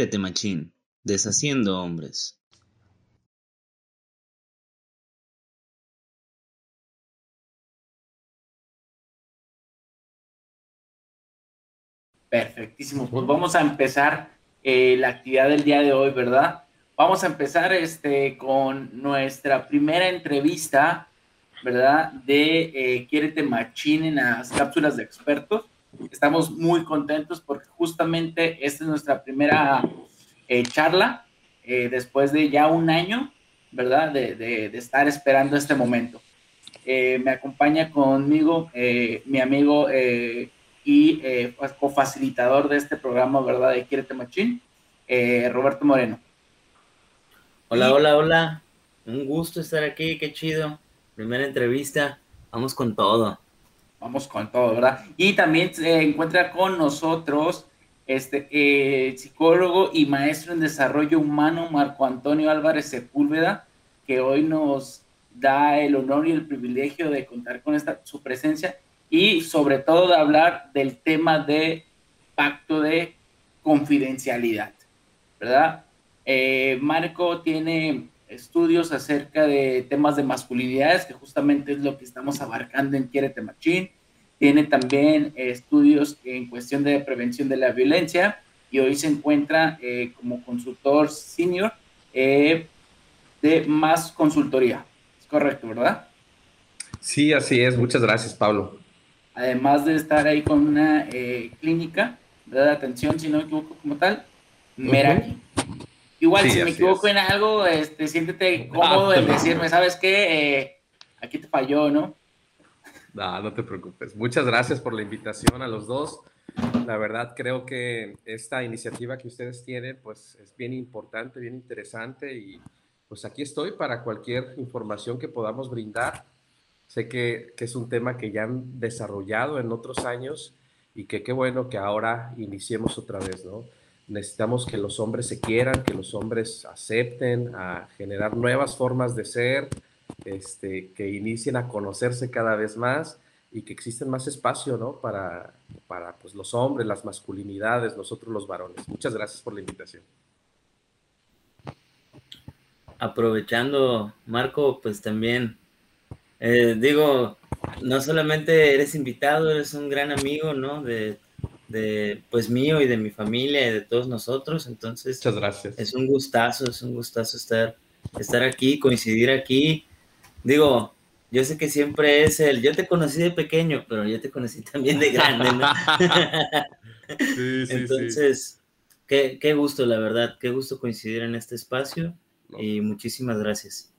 Quiérete machín, deshaciendo hombres. Perfectísimo, pues vamos a empezar eh, la actividad del día de hoy, ¿verdad? Vamos a empezar este, con nuestra primera entrevista, ¿verdad? De eh, Quiérete Machín en las cápsulas de expertos. Estamos muy contentos porque justamente esta es nuestra primera eh, charla eh, después de ya un año, ¿verdad? De, de, de estar esperando este momento. Eh, me acompaña conmigo mi amigo y cofacilitador de este programa, ¿verdad? De Quiérete Machín, Roberto Moreno. Hola, hola, hola. Un gusto estar aquí, qué chido. Primera entrevista. Vamos con todo vamos con todo, ¿verdad? Y también se encuentra con nosotros este eh, psicólogo y maestro en desarrollo humano Marco Antonio Álvarez Sepúlveda, que hoy nos da el honor y el privilegio de contar con esta su presencia y sobre todo de hablar del tema de pacto de confidencialidad, ¿verdad? Eh, Marco tiene estudios acerca de temas de masculinidades, que justamente es lo que estamos abarcando en Quiérete Machín. Tiene también eh, estudios en cuestión de prevención de la violencia y hoy se encuentra eh, como consultor senior eh, de más consultoría. Es correcto, ¿verdad? Sí, así es. Muchas gracias, Pablo. Además de estar ahí con una clínica de atención, si no me equivoco como tal, Meraki. Uh -huh. Igual, sí, si me equivoco es. en algo, este, siéntete cómodo ah, en decirme, ¿sabes qué? Eh, aquí te falló, ¿no? No, no te preocupes. Muchas gracias por la invitación a los dos. La verdad, creo que esta iniciativa que ustedes tienen, pues es bien importante, bien interesante y pues aquí estoy para cualquier información que podamos brindar. Sé que, que es un tema que ya han desarrollado en otros años y que qué bueno que ahora iniciemos otra vez, ¿no? Necesitamos que los hombres se quieran, que los hombres acepten, a generar nuevas formas de ser, este, que inicien a conocerse cada vez más y que existen más espacio ¿no? para, para pues, los hombres, las masculinidades, nosotros los varones. Muchas gracias por la invitación. Aprovechando, Marco, pues también, eh, digo, no solamente eres invitado, eres un gran amigo, ¿no? De de pues mío y de mi familia y de todos nosotros. Entonces, muchas gracias. Es un gustazo, es un gustazo estar, estar aquí, coincidir aquí. Digo, yo sé que siempre es el, yo te conocí de pequeño, pero yo te conocí también de grande, ¿no? sí, sí, Entonces, sí. Qué, qué, gusto, la verdad, qué gusto coincidir en este espacio no. y muchísimas gracias.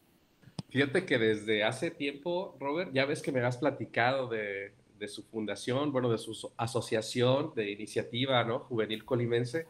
Fíjate que desde hace tiempo, Robert, ya ves que me has platicado de, de su fundación, bueno, de su asociación de iniciativa, ¿no? Juvenil Colimense.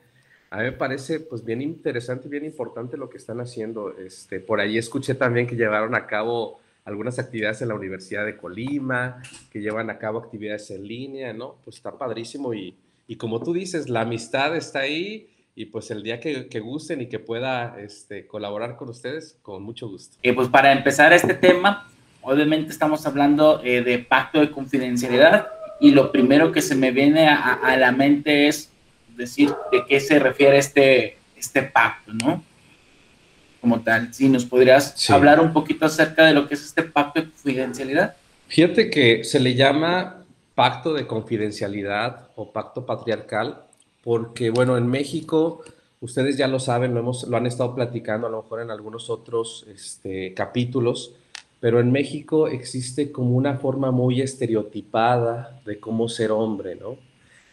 A mí me parece, pues, bien interesante y bien importante lo que están haciendo. Este, por ahí escuché también que llevaron a cabo algunas actividades en la Universidad de Colima, que llevan a cabo actividades en línea, ¿no? Pues está padrísimo y, y como tú dices, la amistad está ahí y pues el día que, que gusten y que pueda este, colaborar con ustedes, con mucho gusto. Y pues para empezar este tema, obviamente estamos hablando eh, de pacto de confidencialidad y lo primero que se me viene a, a, la mente es decir de qué se refiere este, este pacto, ¿no? Como tal, si nos podrías sí. hablar un poquito acerca de lo que es este pacto de confidencialidad. Fíjate que se le llama pacto de confidencialidad o pacto patriarcal porque, bueno, en México, ustedes ya lo saben, lo, hemos, lo han estado platicando a lo mejor en algunos otros este, capítulos, pero en México existe como una forma muy estereotipada de cómo ser hombre, ¿no?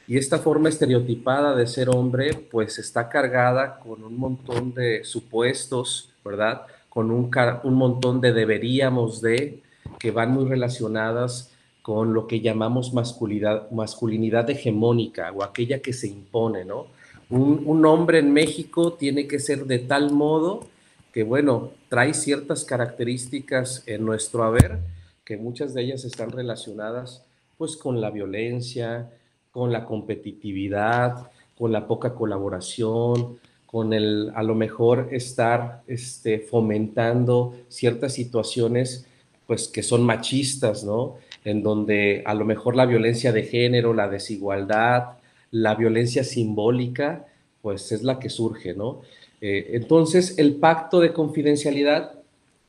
Y esta forma estereotipada de ser hombre, pues está cargada con un montón de supuestos, ¿verdad? Con un, un montón de deberíamos de, que van muy relacionadas con lo que llamamos masculinidad, masculinidad hegemónica o aquella que se impone, ¿no? Un, un hombre en México tiene que ser de tal modo que bueno, trae ciertas características en nuestro haber, que muchas de ellas están relacionadas pues con la violencia, con la competitividad, con la poca colaboración, con el a lo mejor estar este, fomentando ciertas situaciones pues que son machistas, ¿no? En donde a lo mejor la violencia de género, la desigualdad, la violencia simbólica, pues es la que surge, ¿no? Eh, entonces, el pacto de confidencialidad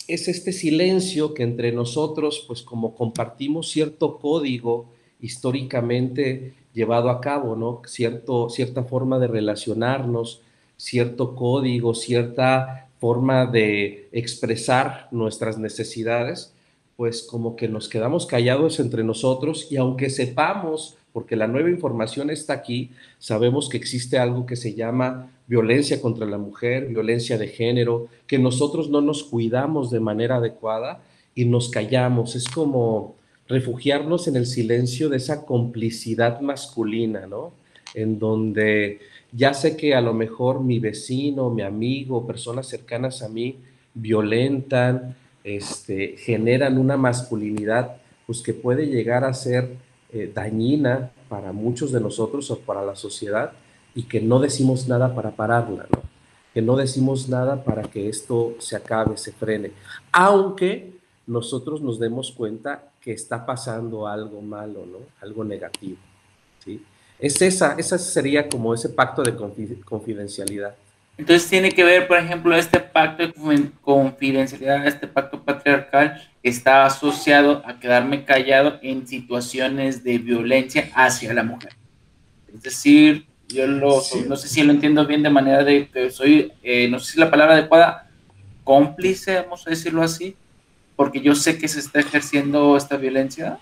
es este silencio que entre nosotros, pues como compartimos cierto código históricamente llevado a cabo, ¿no? Cierto, cierta forma de relacionarnos, cierto código, cierta forma de expresar nuestras necesidades, pues como que nos quedamos callados entre nosotros y aunque sepamos, porque la nueva información está aquí, sabemos que existe algo que se llama violencia contra la mujer, violencia de género, que nosotros no nos cuidamos de manera adecuada y nos callamos. Es como refugiarnos en el silencio de esa complicidad masculina, ¿no? En donde ya sé que a lo mejor mi vecino, mi amigo, personas cercanas a mí violentan, este, generan una masculinidad pues que puede llegar a ser eh, dañina para muchos de nosotros o para la sociedad y que no decimos nada para pararla, ¿no? que no decimos nada para que esto se acabe, se frene, aunque nosotros nos demos cuenta que está pasando algo malo, ¿no? algo negativo. ¿sí? Es esa, esa sería como ese pacto de confidencialidad. Entonces tiene que ver, por ejemplo, este pacto de confidencialidad, este pacto patriarcal, está asociado a quedarme callado en situaciones de violencia hacia la mujer. Es decir, yo lo, no sé si lo entiendo bien de manera de que soy, eh, no sé si la palabra adecuada, cómplice, vamos a decirlo así, porque yo sé que se está ejerciendo esta violencia.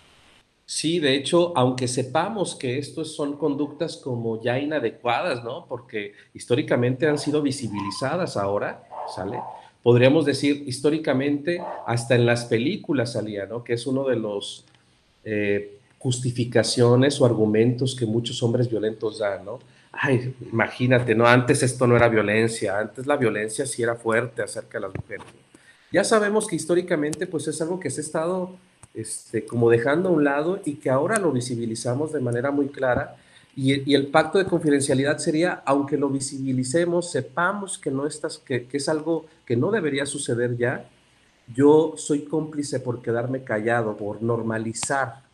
Sí, de hecho, aunque sepamos que estos son conductas como ya inadecuadas, ¿no? Porque históricamente han sido visibilizadas ahora, ¿sale? Podríamos decir históricamente, hasta en las películas salía, ¿no? Que es uno de los eh, justificaciones o argumentos que muchos hombres violentos dan, ¿no? Ay, imagínate, ¿no? Antes esto no era violencia, antes la violencia sí era fuerte acerca de las mujeres. Ya sabemos que históricamente, pues es algo que se ha estado este, como dejando a un lado y que ahora lo visibilizamos de manera muy clara. Y, el pacto de confidencialidad sería, aunque lo visibilicemos, sepamos que, no estás, que, que es algo que no debería suceder ya, yo soy cómplice por quedarme callado, por normalizar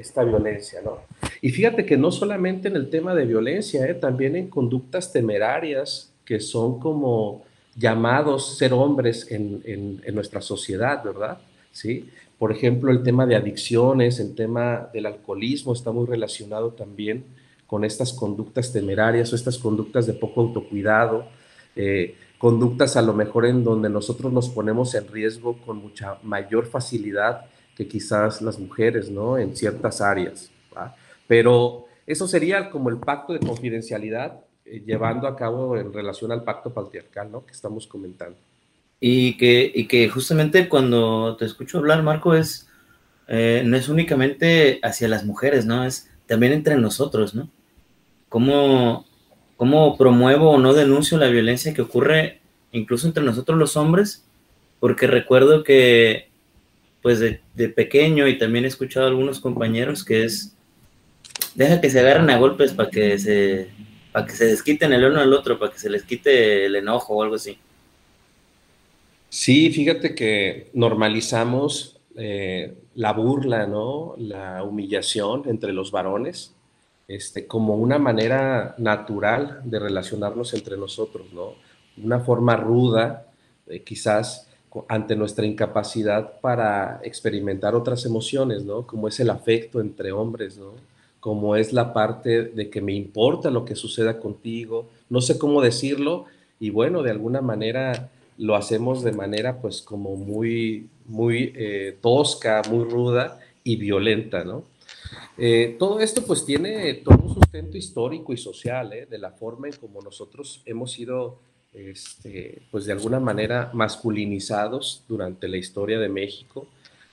esta violencia, ¿no? Y fíjate que no solamente en el tema de violencia, ¿eh? también en conductas temerarias que son como llamados ser hombres en, en, nuestra sociedad, ¿verdad? ¿Sí? Por ejemplo, el tema de adicciones, el tema del alcoholismo está muy relacionado también con estas conductas temerarias o estas conductas de poco autocuidado, eh, conductas a lo mejor en donde nosotros nos ponemos en riesgo con mucha mayor facilidad que quizás las mujeres, ¿no? En ciertas áreas. Pero eso sería como el pacto de confidencialidad eh, llevando a cabo en relación al pacto patriarcal, ¿no? Que estamos comentando. Y que, y que justamente cuando te escucho hablar, Marco, es, eh, no es únicamente hacia las mujeres, ¿no? Es también entre nosotros, ¿no? ¿Cómo, cómo promuevo o no denuncio la violencia que ocurre incluso entre nosotros los hombres? Porque recuerdo que, pues de, pequeño, y también he escuchado a algunos compañeros que es, deja que se agarren a golpes para que se, para que se desquiten el uno al otro, para que se les quite el enojo o algo así. Sí, fíjate que normalizamos eh, la burla, ¿no? La humillación entre los varones, este, como una manera natural de relacionarnos entre nosotros, ¿no? Una forma ruda, eh, quizás ante nuestra incapacidad para experimentar otras emociones, ¿no? Como es el afecto entre hombres, ¿no? Como es la parte de que me importa lo que suceda contigo, no sé cómo decirlo, y bueno, de alguna manera lo hacemos de manera pues como muy, muy eh, tosca, muy ruda y violenta, ¿no? Eh, todo esto pues tiene todo un sustento histórico y social, ¿eh? de la forma en como nosotros hemos sido, este, pues de alguna manera masculinizados durante la historia de México,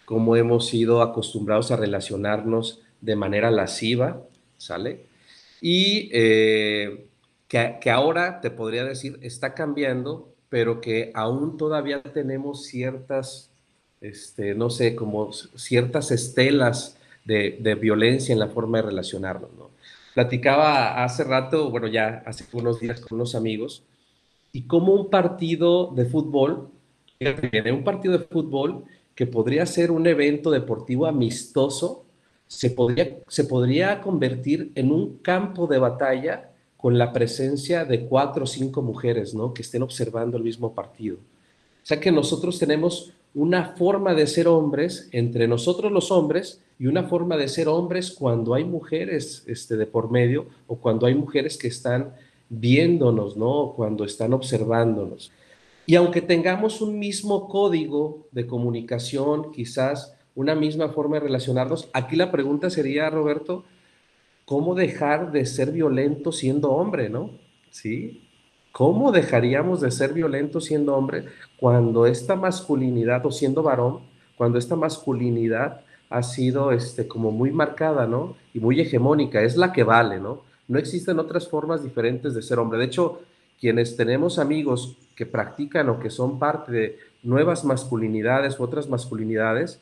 cómo hemos sido acostumbrados a relacionarnos de manera lasciva, ¿sale? Y que, que ahora te podría decir está cambiando pero que aún todavía tenemos ciertas, este, no sé, como ciertas estelas de, de, violencia en la forma de relacionarnos, ¿no? Platicaba hace rato, bueno, ya hace unos días con unos amigos, y como un partido de fútbol, un partido de fútbol que podría ser un evento deportivo amistoso, se podría, se podría convertir en un campo de batalla con la presencia de cuatro o cinco mujeres, ¿no? Que estén observando el mismo partido. O sea que nosotros tenemos una forma de ser hombres entre nosotros los hombres y una forma de ser hombres cuando hay mujeres este, de por medio o cuando hay mujeres que están viéndonos, ¿no? Cuando están observándonos. Y aunque tengamos un mismo código de comunicación, quizás una misma forma de relacionarnos, aquí la pregunta sería, Roberto, ¿cómo dejar de ser violento siendo hombre, no? ¿Sí? ¿Cómo dejaríamos de ser violentos siendo hombre cuando esta masculinidad, o siendo varón, cuando esta masculinidad ha sido este, como muy marcada, ¿no? Y muy hegemónica, es la que vale, ¿no? No existen otras formas diferentes de ser hombre. De hecho, quienes tenemos amigos que practican o que son parte de nuevas masculinidades u otras masculinidades,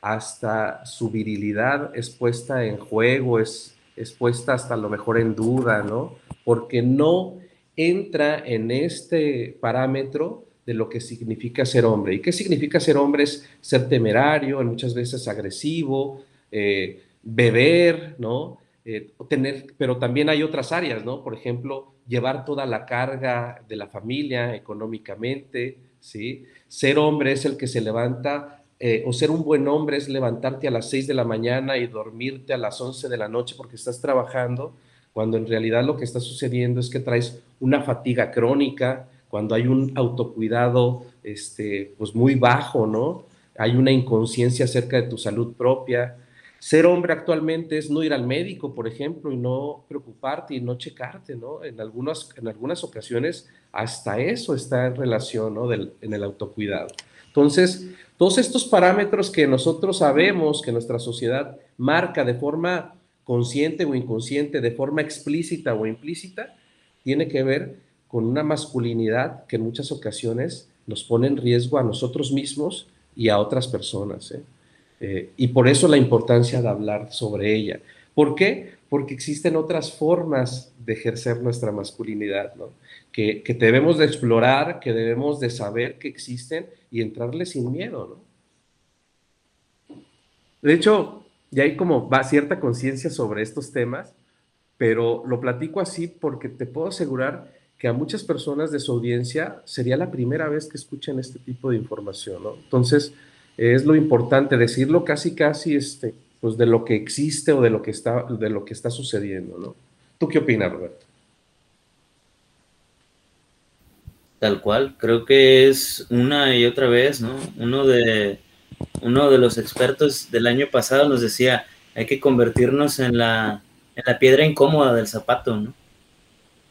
hasta su virilidad es puesta en juego, es, es puesta hasta lo mejor en duda, ¿no? Porque no entra en este parámetro de lo que significa ser hombre. ¿Y qué significa ser hombre? Es ser temerario, muchas veces agresivo, eh, beber, ¿no? Eh, tener, pero también hay otras áreas, ¿no? Por ejemplo, llevar toda la carga de la familia económicamente, ¿sí? Ser hombre es el que se levanta, eh, o ser un buen hombre es levantarte a las 6 de la mañana y dormirte a las 11 de la noche porque estás trabajando, cuando en realidad lo que está sucediendo es que traes una fatiga crónica, cuando hay un autocuidado este, pues muy bajo, ¿no? Hay una inconsciencia acerca de tu salud propia. Ser hombre actualmente es no ir al médico, por ejemplo, y no preocuparte y no checarte, ¿no? En algunas, en algunas ocasiones hasta eso está en relación, ¿no? Del, en el autocuidado. Entonces, todos estos parámetros que nosotros sabemos que nuestra sociedad marca de forma consciente o inconsciente, de forma explícita o implícita, tiene que ver con una masculinidad que en muchas ocasiones nos pone en riesgo a nosotros mismos y a otras personas. ¿eh? Eh, y por eso la importancia de hablar sobre ella. ¿Por qué? Porque existen otras formas de ejercer nuestra masculinidad, ¿no? que, que, debemos de explorar, que debemos de saber que existen y entrarle sin miedo. ¿no? De hecho, y hay como va cierta conciencia sobre estos temas, pero lo platico así porque te puedo asegurar que a muchas personas de su audiencia sería la primera vez que escuchan este tipo de información, ¿no? Entonces, es lo importante decirlo casi casi este pues de lo que existe o de lo que está de lo que está sucediendo, ¿no? ¿Tú qué opinas, Roberto? Tal cual, creo que es una y otra vez, ¿no? Uno de uno de los expertos del año pasado nos decía, hay que convertirnos en la, en la piedra incómoda del zapato, ¿no?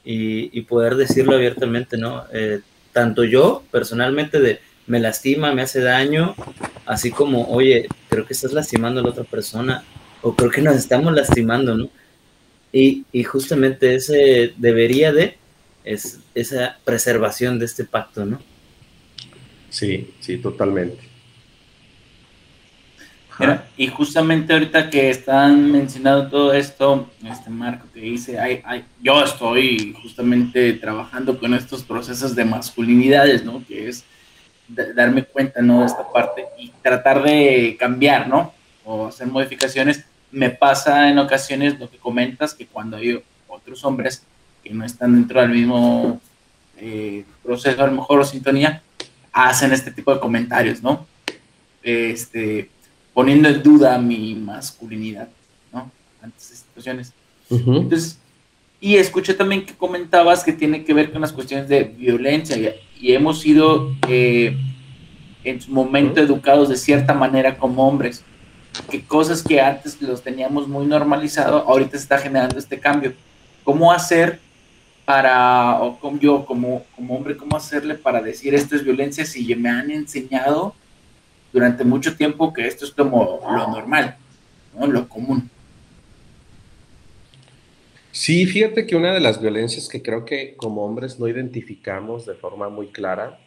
Y, y poder decirlo abiertamente, ¿no? Eh, tanto yo, personalmente, de me lastima, me hace daño, así como, oye, creo que estás lastimando a la otra persona, o creo que nos estamos lastimando, ¿no? Y, y justamente ese debería de, es esa preservación de este pacto, ¿no? Sí, sí, totalmente y justamente ahorita que están mencionando todo esto, este Marco que dice, ay, ay, yo estoy justamente trabajando con estos procesos de masculinidades, ¿no? Que es darme cuenta, ¿no? De esta parte y tratar de cambiar, ¿no? O hacer modificaciones. Me pasa en ocasiones lo que comentas, que cuando hay otros hombres que no están dentro del mismo eh, proceso, a lo mejor, o sintonía, hacen este tipo de comentarios, ¿no? Este, poniendo en duda mi masculinidad, ¿no? Ante esas situaciones. Entonces, y escuché también que comentabas que tiene que ver con las cuestiones de violencia y, hemos sido eh, en su momento educados de cierta manera como hombres, que cosas que antes los teníamos muy normalizado, ahorita se está generando este cambio. ¿Cómo hacer para, o como yo como, como hombre, cómo hacerle para decir esto es violencia si me han enseñado durante mucho tiempo que esto es como lo normal, ¿no? lo común. Sí, fíjate que una de las violencias que creo que como hombres no identificamos de forma muy clara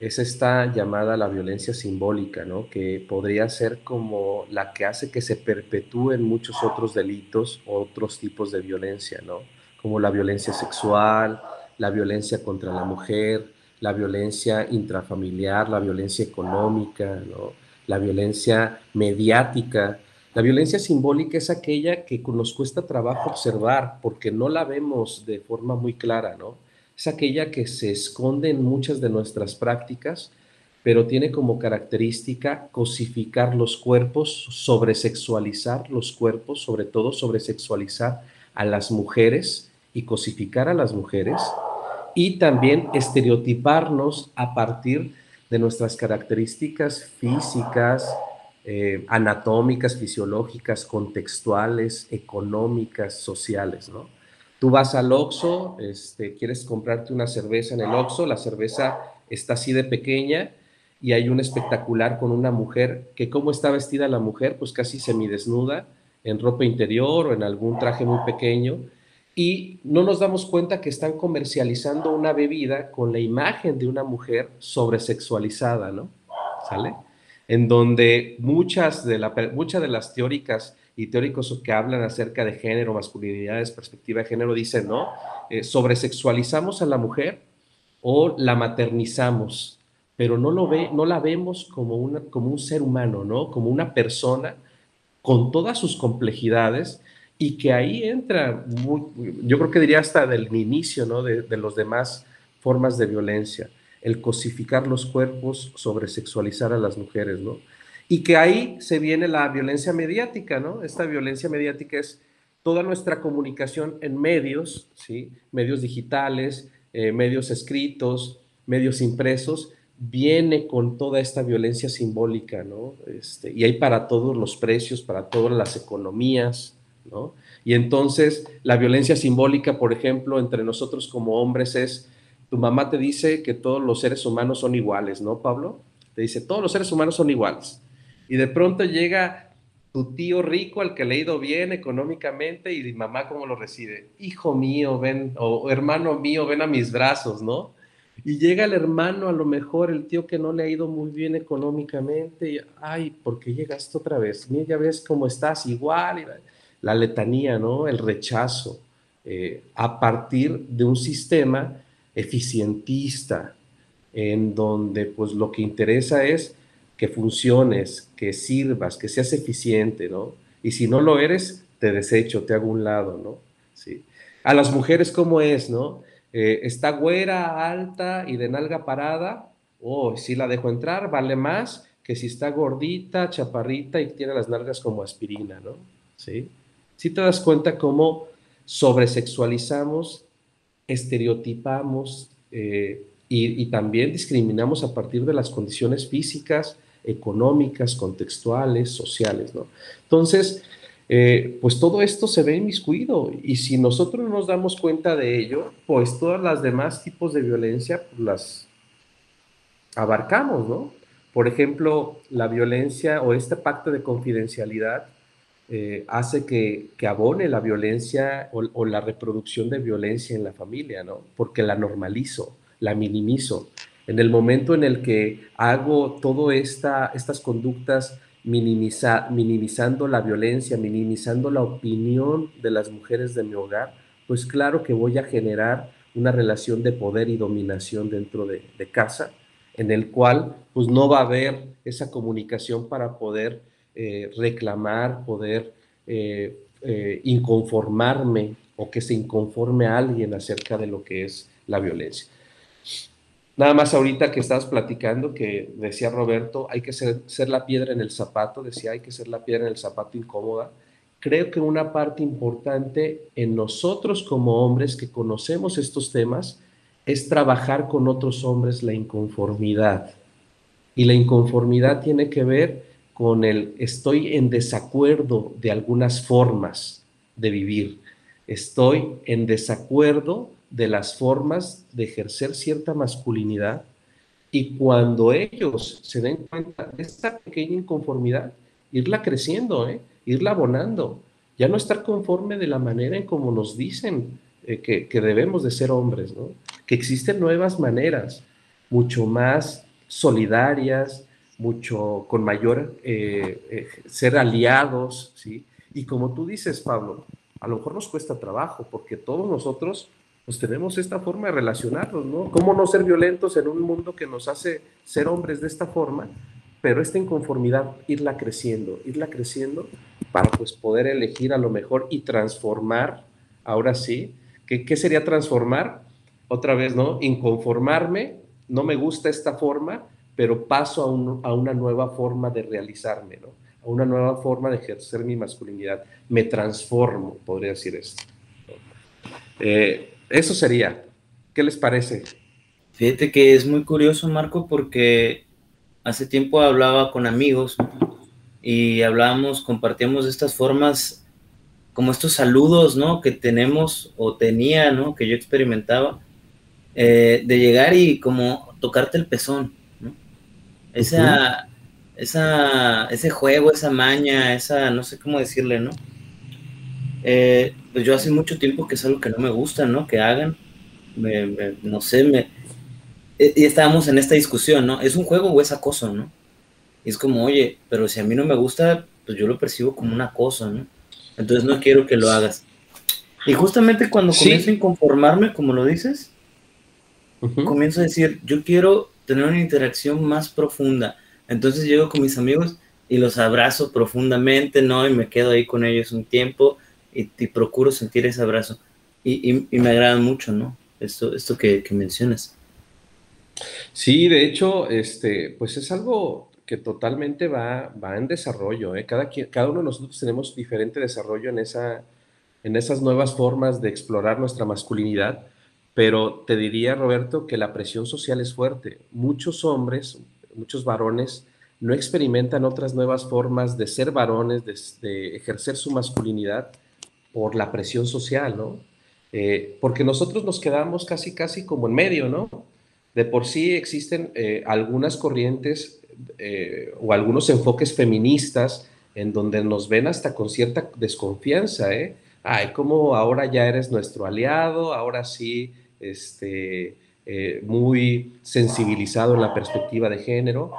es esta llamada la violencia simbólica, ¿no? Que podría ser como la que hace que se perpetúen muchos otros delitos, otros tipos de violencia, ¿no? Como la violencia sexual, la violencia contra la mujer, la violencia intrafamiliar, la violencia económica, la violencia mediática. La violencia simbólica es aquella que nos cuesta trabajo observar porque no la vemos de forma muy clara, ¿no? Es aquella que se esconde en muchas de nuestras prácticas, pero tiene como característica cosificar los cuerpos, sobresexualizar los cuerpos, sobre todo sobresexualizar a las mujeres y cosificar a las mujeres, y también estereotiparnos a partir de nuestras características físicas, eh, anatómicas, fisiológicas, contextuales, económicas, sociales, ¿no? Tú vas al Oxxo, este, quieres comprarte una cerveza en el Oxxo, la cerveza está así de pequeña y hay un espectacular con una mujer que cómo está vestida la mujer, pues casi semidesnuda, en ropa interior o en algún traje muy pequeño, y no nos damos cuenta que están comercializando una bebida con la imagen de una mujer sobresexualizada, ¿no? ¿Sale? En donde muchas de, la, muchas de las teóricas y teóricos que hablan acerca de género, masculinidades, perspectiva de género, dicen, ¿no? Eh, sobresexualizamos a la mujer o la maternizamos, pero no, lo ve, no la vemos como, una, como un ser humano, ¿no? Como una persona con todas sus complejidades y que ahí entra, yo creo que diría hasta del inicio, ¿no? De, de los demás formas de violencia el cosificar los cuerpos, sobre sexualizar a las mujeres, ¿no? Y que ahí se viene la violencia mediática, ¿no? Esta violencia mediática es toda nuestra comunicación en medios, ¿sí? Medios digitales, eh, medios escritos, medios impresos, viene con toda esta violencia simbólica, ¿no? Este, y hay para todos los precios, para todas las economías, ¿no? Y entonces la violencia simbólica, por ejemplo, entre nosotros como hombres es tu mamá te dice que todos los seres humanos son iguales, ¿no, Pablo? Te dice, todos los seres humanos son iguales. Y de pronto llega tu tío rico al que le ha ido bien económicamente y mamá cómo lo recibe. Hijo mío, ven, o hermano mío, ven a mis brazos, ¿no? Y llega el hermano, a lo mejor el tío que no le ha ido muy bien económicamente, y, ay, ¿por qué llegaste otra vez? Mira, ya ves cómo estás, igual. la, letanía, ¿no? El rechazo, eh, a partir de un sistema eficientista, en donde pues lo que interesa es que funciones, que sirvas, que seas eficiente, ¿no? Y si no lo eres, te desecho, te hago un lado, ¿no? Sí. A las mujeres, ¿cómo es, no? Eh, está güera, alta y de nalga parada, oh, si la dejo entrar, vale más que si está gordita, chaparrita y tiene las nalgas como aspirina, ¿no? Sí. Si te das cuenta cómo sobresexualizamos estereotipamos eh, y, también discriminamos a partir de las condiciones físicas, económicas, contextuales, sociales, ¿no? Entonces, eh, pues todo esto se ve inmiscuido y si nosotros no nos damos cuenta de ello, pues todas las demás tipos de violencia pues, las abarcamos, ¿no? Por ejemplo, la violencia o este pacto de confidencialidad eh, hace que, abone la violencia o, la reproducción de violencia en la familia, ¿no? Porque la normalizo, la minimizo. En el momento en el que hago todas esta, estas conductas minimizando la violencia, minimizando la opinión de las mujeres de mi hogar, pues claro que voy a generar una relación de poder y dominación dentro de, de casa, en el cual pues no va a haber esa comunicación para poder eh, reclamar, poder eh, eh, inconformarme o que se inconforme a alguien acerca de lo que es la violencia. Nada más ahorita que estabas platicando, que decía Roberto, hay que ser, ser, la piedra en el zapato, decía, hay que ser la piedra en el zapato incómoda. Creo que una parte importante en nosotros como hombres que conocemos estos temas es trabajar con otros hombres la inconformidad. Y la inconformidad tiene que ver con el estoy en desacuerdo de algunas formas de vivir, estoy en desacuerdo de las formas de ejercer cierta masculinidad y cuando ellos se den cuenta de esta pequeña inconformidad, irla creciendo, ¿eh? irla abonando, ya no estar conforme de la manera en como nos dicen eh, que, que, debemos de ser hombres, ¿no? que existen nuevas maneras, mucho más solidarias, mucho con mayor eh, eh, ser aliados, ¿sí? Y como tú dices, Pablo, a lo mejor nos cuesta trabajo porque todos nosotros pues tenemos esta forma de relacionarnos, ¿no? ¿Cómo no ser violentos en un mundo que nos hace ser hombres de esta forma? Pero esta inconformidad, irla creciendo, irla creciendo para pues poder elegir a lo mejor y transformar, ahora sí, ¿qué, qué sería transformar? Otra vez, ¿no? Inconformarme, no me gusta esta forma, pero paso a, una nueva forma de realizarme, ¿no? A una nueva forma de ejercer mi masculinidad. Me transformo, podría decir esto. Eh, eso sería. ¿Qué les parece? Fíjate que es muy curioso, Marco, porque hace tiempo hablaba con amigos y hablábamos, compartíamos estas formas, como estos saludos, ¿no? Que tenemos o tenía, ¿no? Que yo experimentaba, eh, de llegar y como tocarte el pezón, Esa, esa, ese juego, esa maña, esa, no sé cómo decirle, ¿no? Eh, pues yo hace mucho tiempo que es algo que no me gusta, ¿no? Que hagan, no sé, me... Y estábamos en esta discusión, ¿no? ¿Es un juego o es acoso, no? Y es como, oye, pero si a mí no me gusta, pues yo lo percibo como una cosa, ¿no? Entonces no quiero que lo hagas. Y justamente cuando comienzo a inconformarme, como lo dices, comienzo a decir, yo quiero tener una interacción más profunda. Entonces llego con mis amigos y los abrazo profundamente, ¿no? Y me quedo ahí con ellos un tiempo y, procuro sentir ese abrazo. Y, me agrada mucho, ¿no? Esto, esto que, que, mencionas. Sí, de hecho, este, pues es algo que totalmente va, va en desarrollo. ¿eh? Cada, cada uno de nosotros tenemos diferente desarrollo en, esa, en esas nuevas formas de explorar nuestra masculinidad, pero te diría, Roberto, que la presión social es fuerte. Muchos hombres, muchos varones, no experimentan otras nuevas formas de ser varones, de, ejercer su masculinidad por la presión social, ¿no? Eh, porque nosotros nos quedamos casi, casi como en medio, ¿no? De por sí existen eh, algunas corrientes eh, o algunos enfoques feministas en donde nos ven hasta con cierta desconfianza, ¿eh? Ay, como ahora ya eres nuestro aliado, ahora sí, este, eh, muy sensibilizado en la perspectiva de género.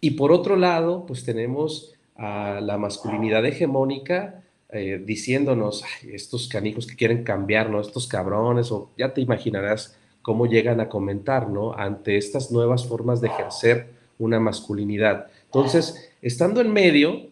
Y por otro lado, pues tenemos a la masculinidad hegemónica eh, diciéndonos, estos canijos que quieren cambiarnos, estos cabrones, o ya te imaginarás cómo llegan a comentar, ¿no? Ante estas nuevas formas de ejercer una masculinidad. Entonces, estando en medio,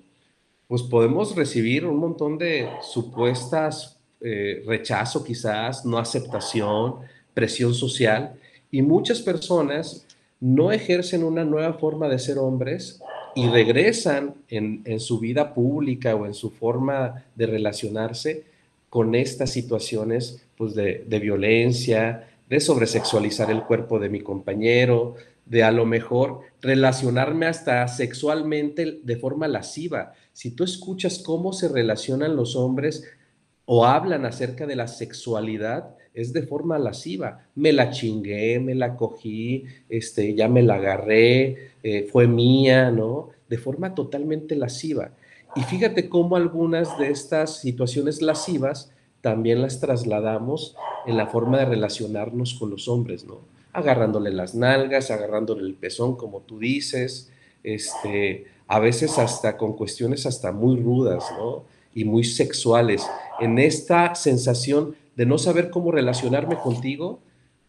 pues podemos recibir un montón de supuestas eh, rechazo quizás, no aceptación, presión social, y muchas personas no ejercen una nueva forma de ser hombres y regresan en, su vida pública o en su forma de relacionarse con estas situaciones pues, de, de violencia, de sobresexualizar el cuerpo de mi compañero, de a lo mejor relacionarme hasta sexualmente de forma lasciva. Si tú escuchas cómo se relacionan los hombres o hablan acerca de la sexualidad, es de forma lasciva. Me la chingué, me la cogí, este, ya me la agarré, eh, fue mía, ¿no? De forma totalmente lasciva. Y fíjate cómo algunas de estas situaciones lascivas también las trasladamos en la forma de relacionarnos con los hombres, ¿no? agarrándole las nalgas, agarrándole el pezón, como tú dices, este, a veces hasta con cuestiones hasta muy rudas, ¿no? Y muy sexuales. En esta sensación de no saber cómo relacionarme contigo,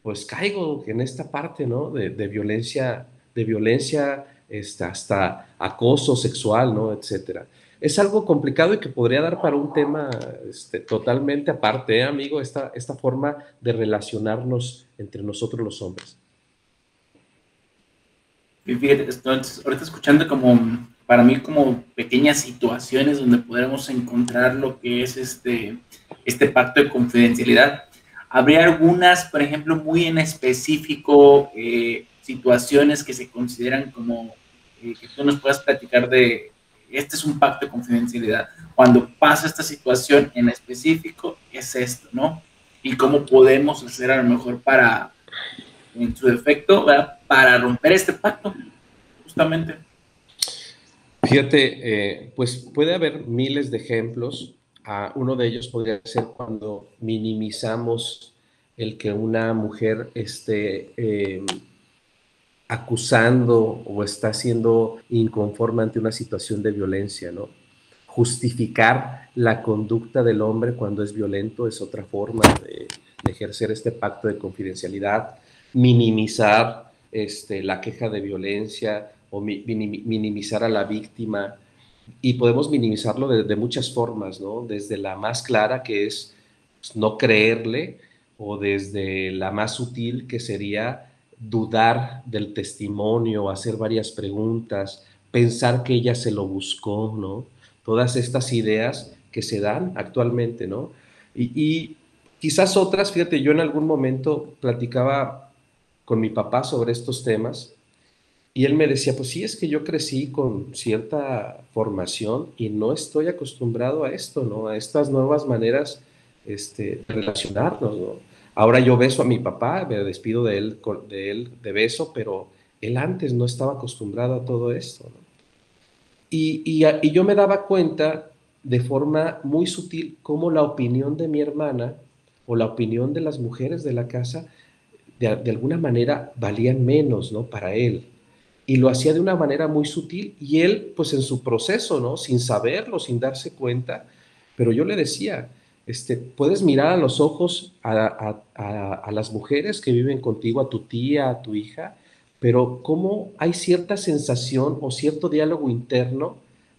pues caigo en esta parte, ¿no? De, violencia, de violencia este, hasta acoso sexual, ¿no? Etcétera es algo complicado y que podría dar para un tema este, totalmente aparte, ¿eh, amigo, esta, esta forma de relacionarnos entre nosotros los hombres. Fíjate, ahorita escuchando como, para mí, como pequeñas situaciones donde podremos encontrar lo que es este, este pacto de confidencialidad. Habría algunas, por ejemplo, muy en específico, eh, situaciones que se consideran como, eh, que tú nos puedas platicar de, este es un pacto de confidencialidad. Cuando pasa esta situación en específico, es esto, ¿no? Y cómo podemos hacer a lo mejor para, en su defecto, para romper este pacto, justamente. Fíjate, eh, pues puede haber miles de ejemplos. Uno de ellos podría ser cuando minimizamos el que una mujer esté eh, acusando o está siendo inconforme ante una situación de violencia, ¿no? Justificar la conducta del hombre cuando es violento es otra forma de, ejercer este pacto de confidencialidad, minimizar este, la queja de violencia o minimizar a la víctima, y podemos minimizarlo de, muchas formas, ¿no? Desde la más clara, que es pues, no creerle, o desde la más sutil, que sería dudar del testimonio, hacer varias preguntas, pensar que ella se lo buscó, ¿no? Todas estas ideas que se dan actualmente, ¿no? Y, y quizás otras, fíjate, yo en algún momento platicaba con mi papá sobre estos temas y él me decía, pues sí, es que yo crecí con cierta formación y no estoy acostumbrado a esto, ¿no? A estas nuevas maneras este, de relacionarnos, ¿no? Ahora yo beso a mi papá, me despido de él, de él de beso, pero él antes no estaba acostumbrado a todo esto. Y, y, y yo me daba cuenta de forma muy sutil cómo la opinión de mi hermana o la opinión de las mujeres de la casa de, de alguna manera valían menos, ¿no? Para él y lo hacía de una manera muy sutil y él pues en su proceso, ¿no? Sin saberlo, sin darse cuenta, pero yo le decía, este, puedes mirar a los ojos a, a, las mujeres que viven contigo, a tu tía, a tu hija, pero cómo hay cierta sensación o cierto diálogo interno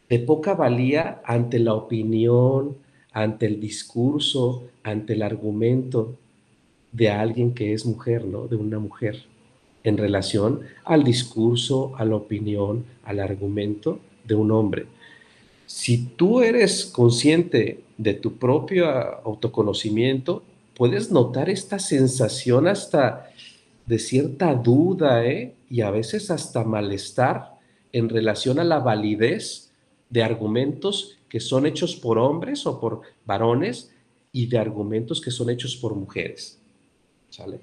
de poca valía ante la opinión, ante el discurso, ante el argumento de alguien que es mujer, ¿no? De una mujer en relación al discurso, a la opinión, al argumento de un hombre. Si tú eres consciente de tu propio autoconocimiento, puedes notar esta sensación hasta de cierta duda ¿eh? y a veces hasta malestar en relación a la validez de argumentos que son hechos por hombres o por varones y de argumentos que son hechos por mujeres. ¿Sale?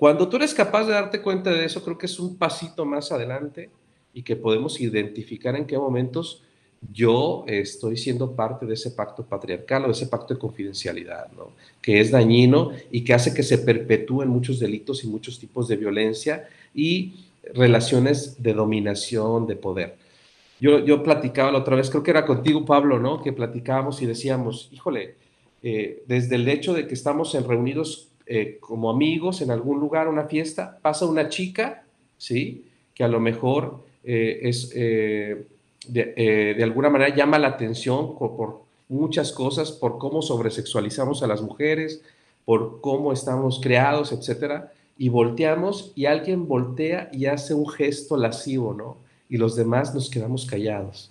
Cuando tú eres capaz de darte cuenta de eso, creo que es un pasito más adelante y que podemos identificar en qué momentos yo estoy siendo parte de ese pacto patriarcal o de ese pacto de confidencialidad, ¿no? que es dañino y que hace que se perpetúen muchos delitos y muchos tipos de violencia y relaciones de dominación, de poder. Yo, yo platicaba la otra vez, creo que era contigo, Pablo, ¿no? Que platicábamos y decíamos, híjole, eh, desde el hecho de que estamos en reunidos eh, como amigos en algún lugar, una fiesta, pasa una chica, ¿sí? Que a lo mejor eh, es, eh, de, alguna manera llama la atención por, muchas cosas, por cómo sobresexualizamos a las mujeres, por cómo estamos creados, etcétera, y volteamos y alguien voltea y hace un gesto lascivo, ¿no? Y los demás nos quedamos callados,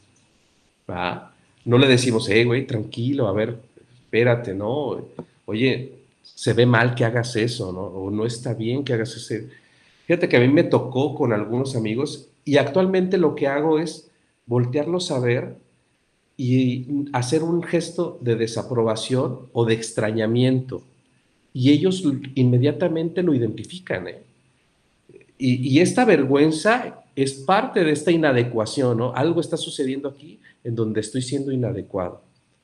¿va? No le decimos, hey, güey, tranquilo, a ver, espérate, ¿no? Oye, se ve mal que hagas eso, ¿no? O no está bien que hagas ese. Fíjate que a mí me tocó con algunos amigos y actualmente lo que hago es voltearlos a ver y hacer un gesto de desaprobación o de extrañamiento. Y ellos inmediatamente lo identifican. ¿eh? Y, y, esta vergüenza es parte de esta inadecuación, ¿no? Algo está sucediendo aquí en donde estoy siendo inadecuado.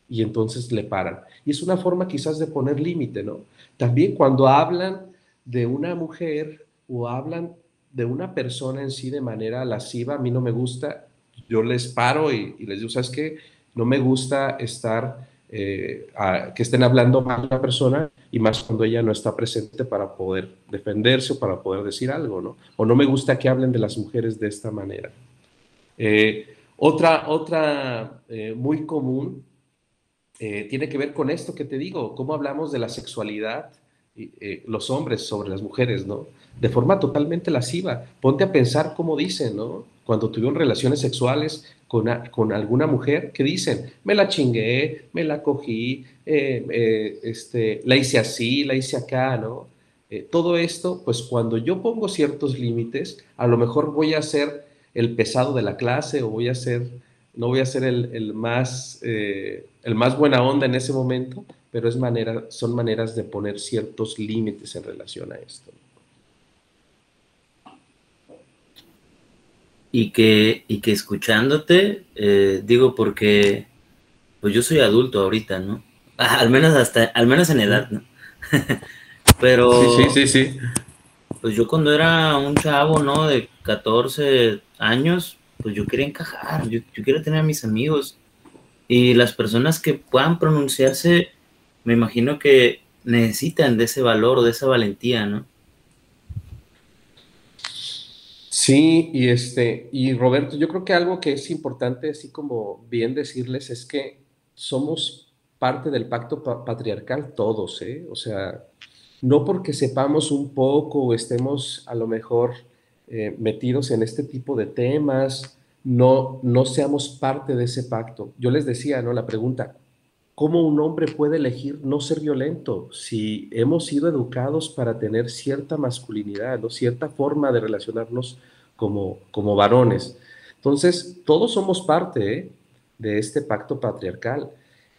Y entonces le paran. Y es una forma quizás de poner límite, ¿no? También cuando hablan de una mujer o hablan de una persona en sí de manera lasciva, a mí no me gusta, yo les paro y, les digo, ¿sabes qué? No me gusta estar, eh, que estén hablando mal de una persona y más cuando ella no está presente para poder defenderse o para poder decir algo, ¿no? O no me gusta que hablen de las mujeres de esta manera. Eh, otra, otra eh, muy común eh, tiene que ver con esto que te digo, cómo hablamos de la sexualidad, eh, los hombres sobre las mujeres, ¿no? De forma totalmente lasciva. Ponte a pensar cómo dicen, ¿no? Cuando tuvieron relaciones sexuales con, con alguna mujer, ¿qué dicen? Me la chingué, me la cogí, eh, este, la hice así, la hice acá, ¿no? todo esto, pues cuando yo pongo ciertos límites, a lo mejor voy a ser el pesado de la clase o voy a ser no voy a ser el, más, eh, el más buena onda en ese momento, pero es manera, son maneras de poner ciertos límites en relación a esto. Y que, y que escuchándote, eh, digo porque pues yo soy adulto ahorita, ¿no? al menos hasta, al menos en edad, ¿no? pero sí, sí, sí, Pues yo cuando era un chavo, ¿no? De 14 años, pues yo quería encajar, yo, quiero tener a mis amigos. Y las personas que puedan pronunciarse, me imagino que necesitan de ese valor de esa valentía, ¿no? Sí, y este, y Roberto, yo creo que algo que es importante, así como bien decirles, es que somos parte del pacto patriarcal todos, ¿eh? O sea, no porque sepamos un poco o estemos a lo mejor eh, metidos en este tipo de temas, no, no seamos parte de ese pacto. Yo les decía, ¿no? La pregunta, ¿cómo un hombre puede elegir no ser violento si hemos sido educados para tener cierta masculinidad, ¿no? cierta forma de relacionarnos como, como varones? Entonces, todos somos parte ¿eh? de este pacto patriarcal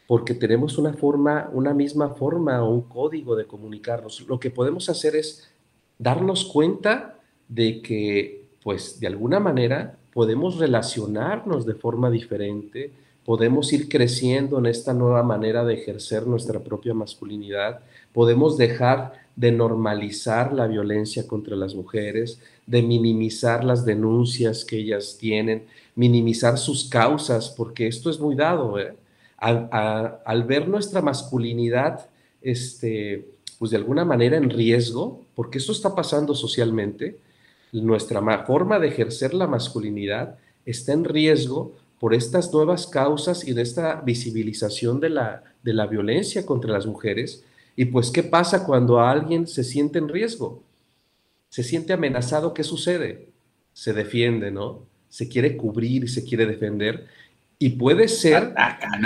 porque tenemos una forma, una misma forma o un código de comunicarnos. Lo que podemos hacer es darnos cuenta de que, pues, de alguna manera podemos relacionarnos de forma diferente, podemos ir creciendo en esta nueva manera de ejercer nuestra propia masculinidad, podemos dejar de normalizar la violencia contra las mujeres, de minimizar las denuncias que ellas tienen, minimizar sus causas, porque esto es muy dado, ¿eh? al, ver nuestra masculinidad, este, pues de alguna manera en riesgo, porque esto está pasando socialmente, nuestra forma de ejercer la masculinidad está en riesgo por estas nuevas causas y de esta visibilización de la, de la violencia contra las mujeres. Y pues, ¿qué pasa cuando alguien se siente en riesgo? Se siente amenazado, ¿qué sucede? Se defiende, ¿no? Se quiere cubrir y se quiere defender. Y puede ser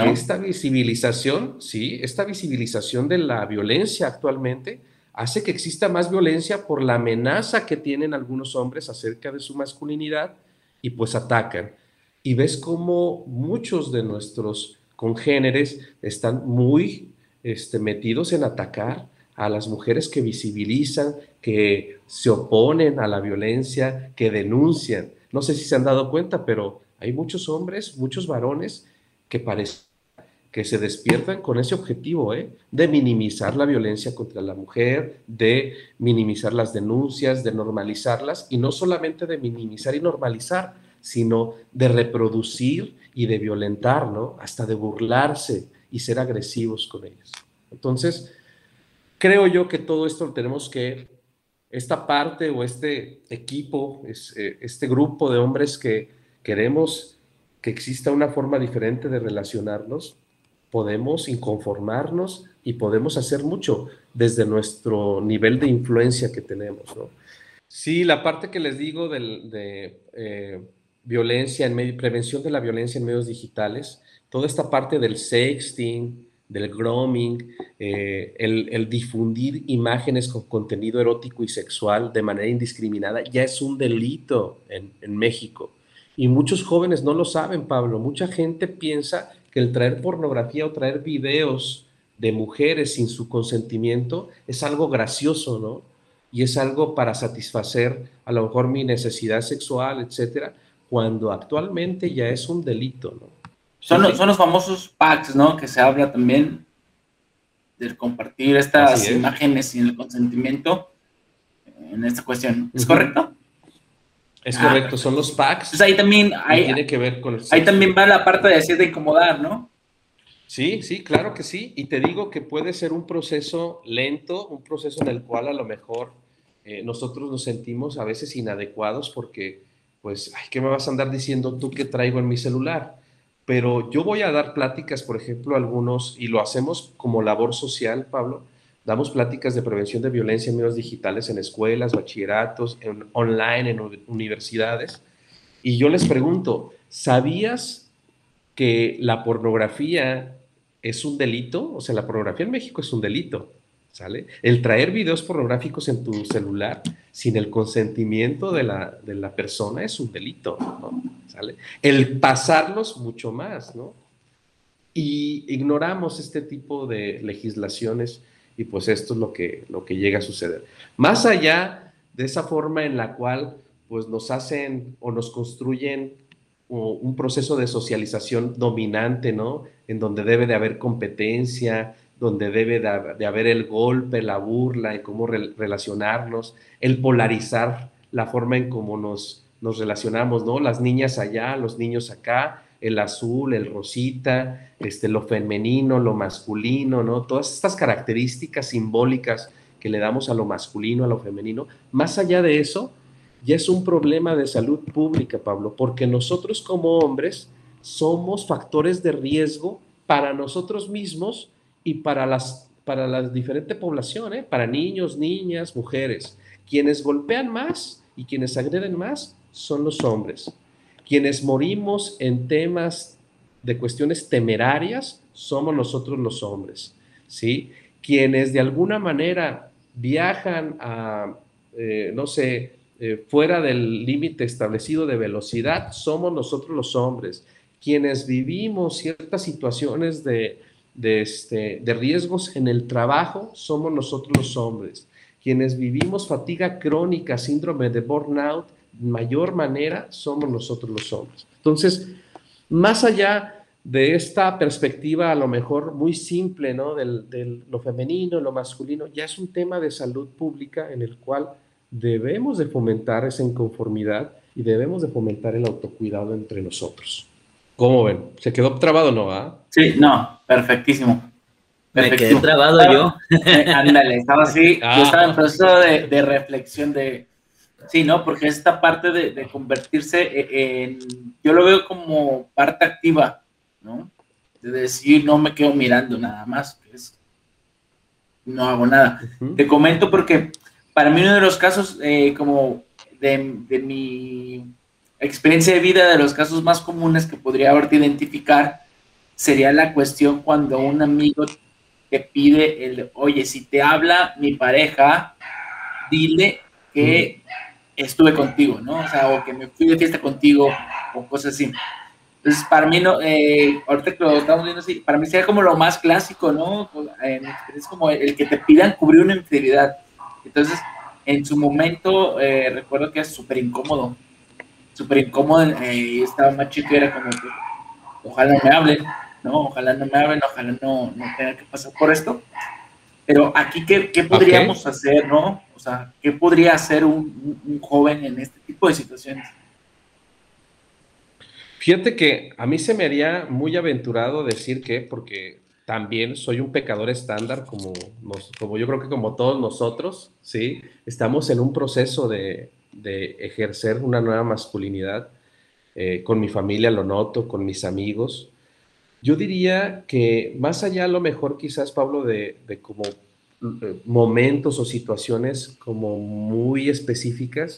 esta visibilización, sí, esta visibilización de la violencia actualmente hace que exista más violencia por la amenaza que tienen algunos hombres acerca de su masculinidad y pues atacan. Y ves cómo muchos de nuestros congéneres están muy este, metidos en atacar a las mujeres que visibilizan, que se oponen a la violencia, que denuncian. No sé si se han dado cuenta, pero hay muchos hombres, muchos varones que parecen que se despiertan con ese objetivo ¿eh? de minimizar la violencia contra la mujer, de minimizar las denuncias, de normalizarlas, y no solamente de minimizar y normalizar, sino de reproducir y de violentar, ¿no? Hasta de burlarse y ser agresivos con ellas. Entonces, creo yo que todo esto tenemos que, esta parte o este equipo, eh, este grupo de hombres que queremos que exista una forma diferente de relacionarnos, podemos inconformarnos y podemos hacer mucho desde nuestro nivel de influencia que tenemos. ¿no? Sí, la parte que les digo de eh, violencia en medio, prevención de la violencia en medios digitales, toda esta parte del sexting, del grooming, eh, el, difundir imágenes con contenido erótico y sexual de manera indiscriminada, ya es un delito en, en México. Y muchos jóvenes no lo saben, Pablo. Mucha gente piensa que el traer pornografía o traer videos de mujeres sin su consentimiento es algo gracioso, ¿no? Y es algo para satisfacer a lo mejor mi necesidad sexual, etcétera, cuando actualmente ya es un delito, ¿no? Son, los, son los famosos packs, ¿no? Que se habla también de compartir estas imágenes sin el consentimiento en esta cuestión. ¿Es correcto? Es correcto, son los packs. Pues ahí también hay, tiene que ver con Ahí también va la parte de decir de incomodar, ¿no? Sí, sí, claro que sí. Y te digo que puede ser un proceso lento, un proceso en el cual a lo mejor eh, nosotros nos sentimos a veces inadecuados porque, pues, ay, ¿qué me vas a andar diciendo tú que traigo en mi celular? Pero yo voy a dar pláticas, por ejemplo, algunos, y lo hacemos como labor social, Pablo, Damos pláticas de prevención de violencia en medios digitales en escuelas, bachilleratos, en, online, en universidades. Y yo les pregunto, ¿sabías que la pornografía es un delito? O sea, la pornografía en México es un delito, ¿sale? El traer videos pornográficos en tu celular sin el consentimiento de la, de la persona es un delito, ¿no? ¿Sale? El pasarlos mucho más, ¿no? Y ignoramos este tipo de legislaciones y pues esto es lo que, lo que llega a suceder. Más allá de esa forma en la cual pues nos hacen o nos construyen un proceso de socialización dominante, ¿no? En donde debe de haber competencia, donde debe de, haber el golpe, la burla, en cómo relacionarnos, el polarizar la forma en cómo nos, nos relacionamos, ¿no? Las niñas allá, los niños acá, el azul, el rosita, este, lo femenino, lo masculino, ¿no? Todas estas características simbólicas que le damos a lo masculino, a lo femenino. Más allá de eso, ya es un problema de salud pública, Pablo, porque nosotros como hombres somos factores de riesgo para nosotros mismos y para las para la diferente población, ¿eh? para niños, niñas, mujeres. Quienes golpean más y quienes agreden más son los hombres. Quienes morimos en temas de cuestiones temerarias somos nosotros los hombres, ¿sí? Quienes de alguna manera viajan a, eh, no sé, eh, fuera del límite establecido de velocidad, somos nosotros los hombres. Quienes vivimos ciertas situaciones de, este, de riesgos en el trabajo, somos nosotros los hombres. Quienes vivimos fatiga crónica, síndrome de burnout, mayor manera, somos nosotros los hombres. Entonces, más allá de esta perspectiva a lo mejor muy simple, ¿no? De lo femenino, lo masculino, ya es un tema de salud pública en el cual debemos de fomentar esa inconformidad y debemos de fomentar el autocuidado entre nosotros. ¿Cómo ven? ¿Se quedó trabado o no? Ah? Sí, no, perfectísimo. Me quedé trabado yo. Eh, ándale, estaba así, yo ah. estaba en proceso de, reflexión de, sí, ¿no? Porque esta parte de, convertirse e, en, yo lo veo como parte activa, ¿no? De decir, no me quedo mirando nada más, no hago nada. Te comento porque para mí uno de los casos eh, como de, de mi experiencia de vida de los casos más comunes que podría haberte identificar sería la cuestión cuando un amigo te pide el, oye, si te habla mi pareja, dile que estuve contigo, ¿no? O sea, o que me fui de fiesta contigo, o cosas así. Entonces, para mí, no, eh, ahorita que lo estamos viendo así, para mí sería como lo más clásico, ¿no? es como el que te pidan cubrir una infidelidad. Entonces, en su momento, eh, recuerdo que es súper incómodo súper incómodo eh, estaba más chico era como que ojalá no me hablen, ¿no? Ojalá no me hablen, ojalá no, no tenga que pasar por esto. Pero aquí, ¿qué, qué podríamos hacer, no? O sea, ¿qué podría hacer un, un, joven en este tipo de situaciones? Fíjate que a mí se me haría muy aventurado decir que, porque también soy un pecador estándar, como, como yo creo que como todos nosotros, ¿sí? Estamos en un proceso de, de ejercer una nueva masculinidad. Eh, con mi familia lo noto, con mis amigos. Yo diría que más allá a lo mejor quizás, Pablo, de, como eh, momentos o situaciones como muy específicas,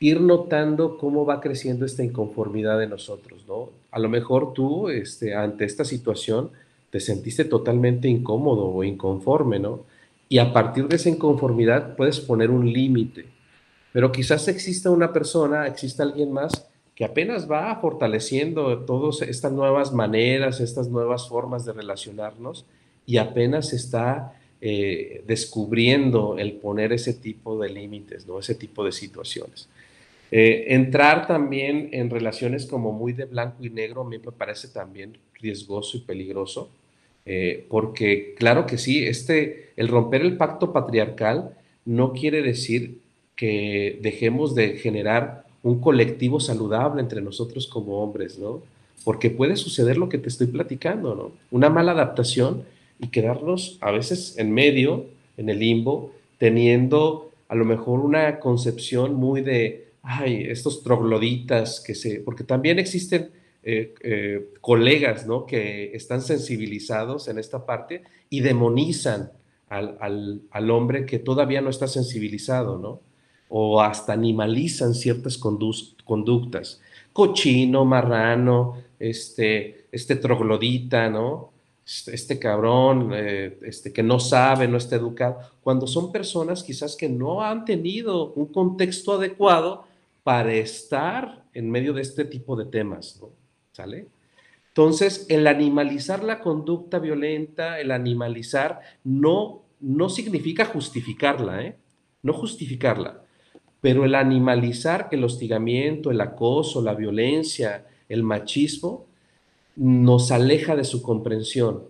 ir notando cómo va creciendo esta inconformidad de nosotros, ¿no? A lo mejor tú, este, ante esta situación, te sentiste totalmente incómodo o inconforme, ¿no? Y a partir de esa inconformidad puedes poner un límite pero quizás exista una persona, exista alguien más que apenas va fortaleciendo todas estas nuevas maneras, estas nuevas formas de relacionarnos y apenas está eh, descubriendo el poner ese tipo de límites, ¿no? ese tipo de situaciones. Eh, entrar también en relaciones como muy de blanco y negro a mí me parece también riesgoso y peligroso, eh, porque claro que sí, este, el romper el pacto patriarcal no quiere decir que dejemos de generar un colectivo saludable entre nosotros como hombres, ¿no? Porque puede suceder lo que te estoy platicando, ¿no? Una mala adaptación y quedarnos a veces en medio, en el limbo, teniendo a lo mejor una concepción muy de, ay, estos trogloditas que se, porque también existen eh, eh, colegas, ¿no? Que están sensibilizados en esta parte y demonizan al, al, al hombre que todavía no está sensibilizado, ¿no? O hasta animalizan ciertas conductas. Cochino, marrano, este, este troglodita, ¿no? Este, este cabrón, eh, este, que no sabe, no está educado, cuando son personas quizás que no han tenido un contexto adecuado para estar en medio de este tipo de temas, ¿no? ¿Sale? Entonces, el animalizar la conducta violenta, el animalizar, no, no significa justificarla, ¿eh? No justificarla, pero el animalizar el hostigamiento, el acoso, la violencia, el machismo, nos aleja de su comprensión.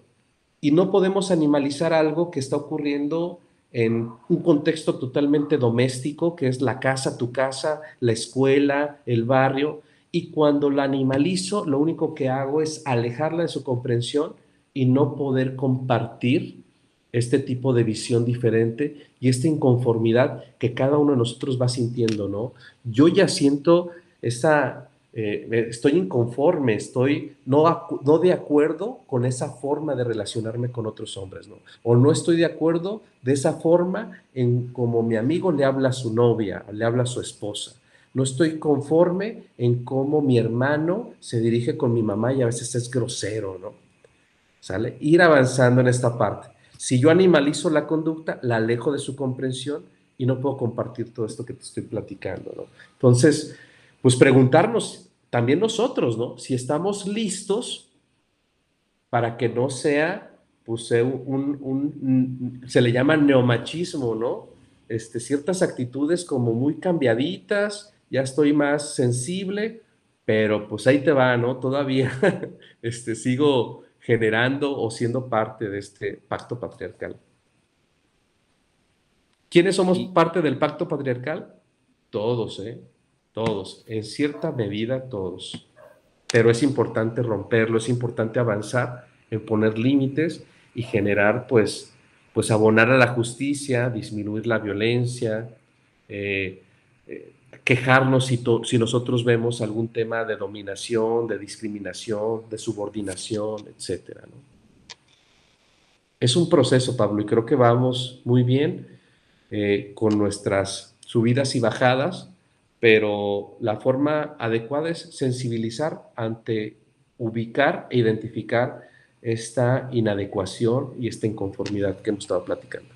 Y no podemos animalizar algo que está ocurriendo en un contexto totalmente doméstico, que es la casa, tu casa, la escuela, el barrio. Y cuando la animalizo, lo único que hago es alejarla de su comprensión y no poder compartir este tipo de visión diferente y esta inconformidad que cada uno de nosotros va sintiendo, ¿no? Yo ya siento esa, eh, estoy inconforme, estoy no, no de acuerdo con esa forma de relacionarme con otros hombres, ¿no? O no estoy de acuerdo de esa forma en como mi amigo le habla a su novia, le habla a su esposa. No estoy conforme en cómo mi hermano se dirige con mi mamá y a veces es grosero, ¿no? ¿Sale? Ir avanzando en esta parte. Si yo animalizo la conducta, la alejo de su comprensión y no puedo compartir todo esto que te estoy platicando, ¿no? Entonces, pues preguntarnos también nosotros, ¿no? Si estamos listos para que no sea, pues, un, se le llama neomachismo, ¿no? Este, ciertas actitudes como muy cambiaditas, ya estoy más sensible, pero pues ahí te va, ¿no? Todavía este, sigo generando o siendo parte de este pacto patriarcal. ¿Quiénes somos parte del pacto patriarcal? Todos, ¿eh? Todos, en cierta medida todos. Pero es importante romperlo, es importante avanzar en poner límites y generar, pues, pues abonar a la justicia, disminuir la violencia, eh, eh, quejarnos si, si, nosotros vemos algún tema de dominación, de discriminación, de subordinación, etcétera. Es un proceso, Pablo, y creo que vamos muy bien eh, con nuestras subidas y bajadas, pero la forma adecuada es sensibilizar ante ubicar e identificar esta inadecuación y esta inconformidad que hemos estado platicando.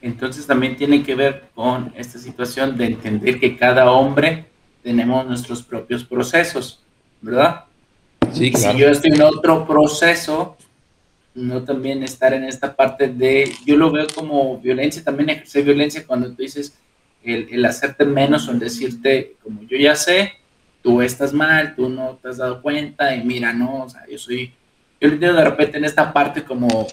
Entonces también tiene que ver con esta situación de entender que cada hombre tenemos nuestros propios procesos, ¿verdad? Sí, claro. Si yo estoy en otro proceso, no también estar en esta parte de, yo lo veo como violencia, también ejercer violencia cuando tú dices el, el hacerte menos o el decirte, como yo ya sé, tú estás mal, tú no te has dado cuenta y mira, no, o sea, yo soy, yo le digo de repente en esta parte como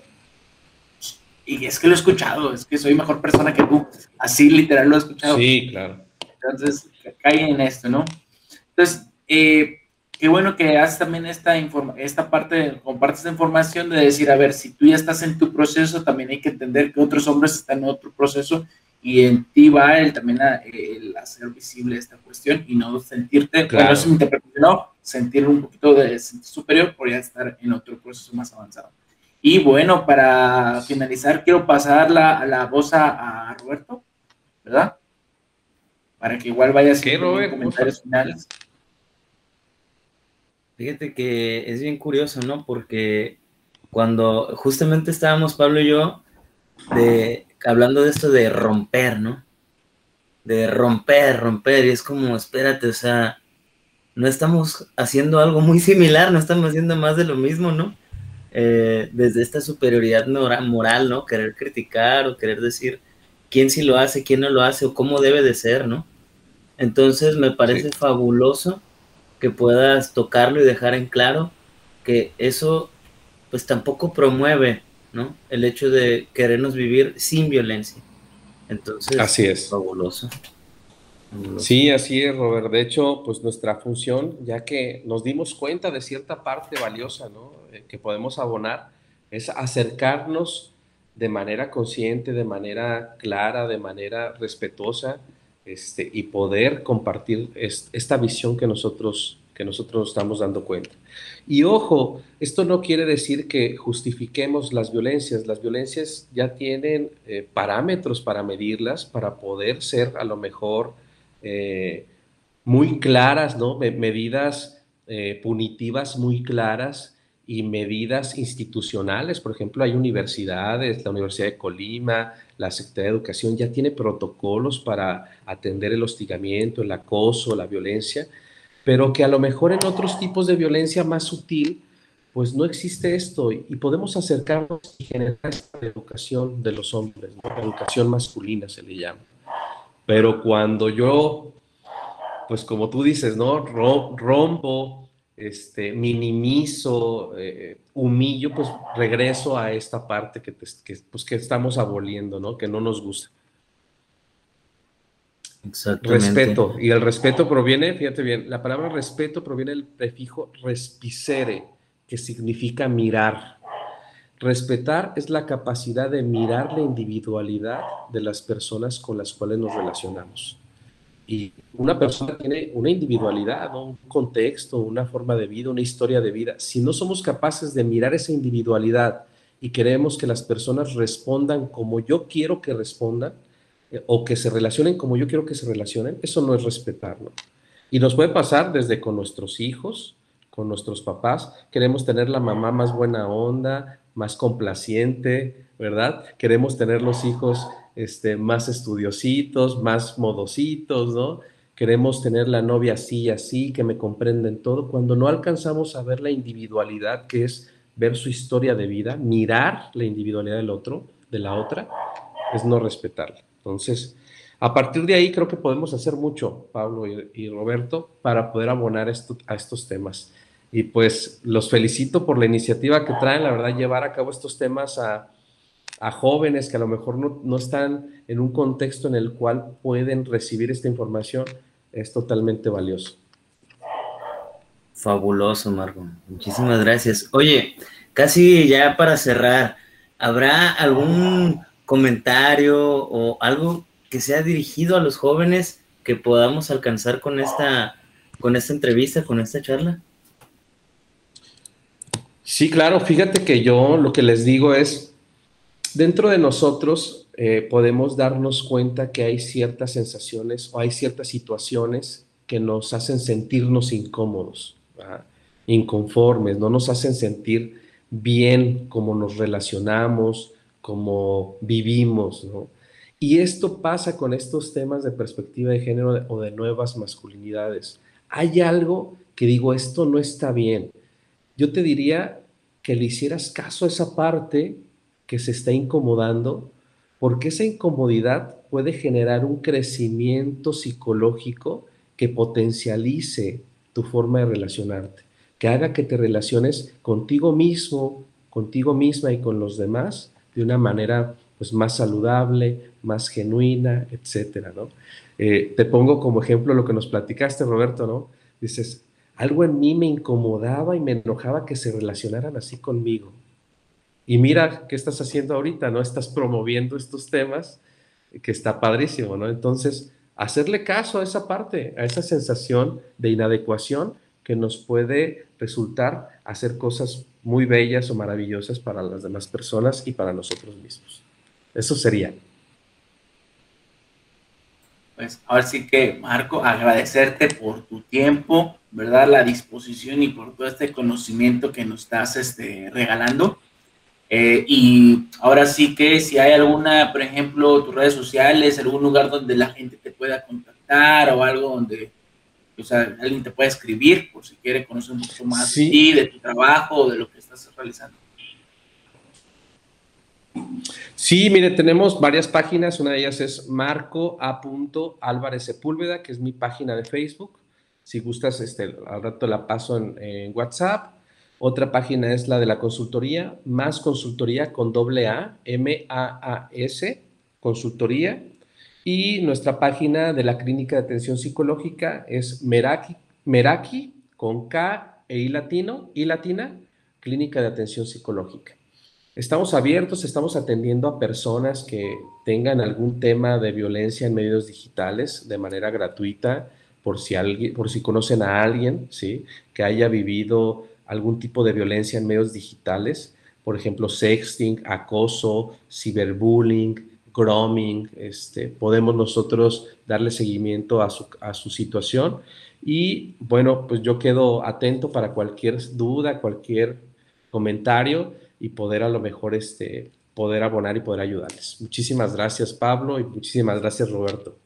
y es que lo he escuchado, es que soy mejor persona que tú. Así literal lo he escuchado. Sí, claro. Entonces, cae en esto, ¿no? Entonces, eh, qué bueno que haces también esta, esta parte, compartes esta información de decir, a ver, si tú ya estás en tu proceso, también hay que entender que otros hombres están en otro proceso y en ti va el, también el hacer visible esta cuestión y no sentirte, claro. bueno, interpretación, no, sentir un poquito de superior por ya estar en otro proceso más avanzado. Y bueno, para finalizar, quiero pasar la, la voz a, Roberto, ¿verdad? Para que igual vaya haciendo comentarios finales. Fíjate que es bien curioso, ¿no? Porque cuando justamente estábamos Pablo y yo de, hablando de esto de romper, ¿no? De romper, romper, y es como, espérate, o sea, no estamos haciendo algo muy similar, no estamos haciendo más de lo mismo, ¿no? Eh, desde esta superioridad moral, ¿no? Querer criticar o querer decir quién sí lo hace, quién no lo hace o cómo debe de ser, ¿no? Entonces me parece fabuloso que puedas tocarlo y dejar en claro que eso pues tampoco promueve, ¿no? El hecho de querernos vivir sin violencia. Entonces, así es. Fabuloso. Sí, así es, Robert. De hecho, pues nuestra función, ya que nos dimos cuenta de cierta parte valiosa, ¿no? Eh, que podemos abonar, es acercarnos de manera consciente, de manera clara, de manera respetuosa, este, y poder compartir esta visión que nosotros, que nosotros nos estamos dando cuenta. Y ojo, esto no quiere decir que justifiquemos las violencias. Las violencias ya tienen eh, parámetros para medirlas, para poder ser a lo mejor eh, muy claras, ¿no? medidas eh, punitivas muy claras y medidas institucionales. Por ejemplo, hay universidades, la Universidad de Colima, la Secretaría de Educación ya tiene protocolos para atender el hostigamiento, el acoso, la violencia, pero que a lo mejor en otros tipos de violencia más sutil, pues no existe esto y podemos acercarnos y generar esta educación de los hombres, educación masculina se le llama. Pero cuando yo, pues como tú dices, ¿no? Rompo, este, minimizo, eh, humillo, pues regreso a esta parte que, pues, que estamos aboliendo, ¿no? Que no nos gusta. Exactamente. Respeto. Y el respeto proviene, fíjate bien, la palabra respeto proviene del prefijo respicere, que significa mirar. Respetar es la capacidad de mirar la individualidad de las personas con las cuales nos relacionamos. Y una persona tiene una individualidad, un contexto, una forma de vida, una historia de vida. Si no somos capaces de mirar esa individualidad y queremos que las personas respondan como yo quiero que respondan, eh, o que se relacionen como yo quiero que se relacionen, eso no es respetarlo. Y nos puede pasar desde con nuestros hijos, con nuestros papás. Queremos tener la mamá más buena onda, más complaciente, ¿verdad? Queremos tener los hijos este, más estudiositos, más modositos, ¿no? Queremos tener la novia así y así, que me comprenden todo, cuando no alcanzamos a ver la individualidad, que es ver su historia de vida, mirar la individualidad del otro, de la otra, es no respetarla. Entonces, a partir de ahí creo que podemos hacer mucho, Pablo y, Roberto, para poder abonar a estos temas. Y pues los felicito por la iniciativa que traen, la verdad, llevar a cabo estos temas a, a jóvenes que a lo mejor no, no, están en un contexto en el cual pueden recibir esta información es totalmente valioso. Fabuloso, Marco. Muchísimas gracias. Oye, casi ya para cerrar, ¿habrá algún comentario o algo que sea dirigido a los jóvenes que podamos alcanzar con esta, con esta entrevista, con esta charla? Sí, claro. Fíjate que yo lo que les digo es, dentro de nosotros eh, podemos darnos cuenta que hay ciertas sensaciones o hay ciertas situaciones que nos hacen sentirnos incómodos, inconformes, no nos hacen sentir bien como nos relacionamos, como vivimos, ¿no? Y esto pasa con estos temas de perspectiva de género o de nuevas masculinidades. Hay algo que digo, esto no está bien. Yo te diría que le hicieras caso a esa parte que se está incomodando, porque esa incomodidad puede generar un crecimiento psicológico que potencialice tu forma de relacionarte, que haga que te relaciones contigo mismo, contigo misma y con los demás de una manera pues más saludable, más genuina, etcétera, ¿no? Eh, te pongo como ejemplo lo que nos platicaste, Roberto, ¿no? Dices, algo en mí me incomodaba y me enojaba que se relacionaran así conmigo. Y mira qué estás haciendo ahorita, ¿no? Estás promoviendo estos temas, que está padrísimo, ¿no? Entonces, hacerle caso a esa parte, a esa sensación de inadecuación que nos puede resultar hacer cosas muy bellas o maravillosas para las demás personas y para nosotros mismos. Eso sería. Pues ahora sí que, Marco, agradecerte por tu tiempo, ¿verdad? La disposición y por todo este conocimiento que nos estás este, regalando. Eh, y ahora sí que si hay alguna, por ejemplo, tus redes sociales, algún lugar donde la gente te pueda contactar o algo donde o sea, alguien te puede escribir por si quiere conocer un poco más de ti, de tu trabajo o de lo que estás realizando. Sí, mire, tenemos varias páginas. Una de ellas es Marco A. Álvarez Sepúlveda, que es mi página de Facebook. Si gustas, este, al rato la paso en, WhatsApp. Otra página es la de la consultoría, más consultoría con doble A, M-A-A-S, consultoría. Y nuestra página de la Clínica de Atención Psicológica es Meraki, Meraki con K e I latino, I latina, Clínica de Atención Psicológica. Estamos abiertos, estamos atendiendo a personas que tengan algún tema de violencia en medios digitales de manera gratuita, por si, alguien, por si conocen a alguien ¿sí? que haya vivido algún tipo de violencia en medios digitales, por ejemplo, sexting, acoso, ciberbullying, grooming, este, podemos nosotros darle seguimiento a su, a su situación. Y bueno, pues yo quedo atento para cualquier duda, cualquier comentario y poder a lo mejor este, poder abonar y poder ayudarles. Muchísimas gracias Pablo y muchísimas gracias Roberto.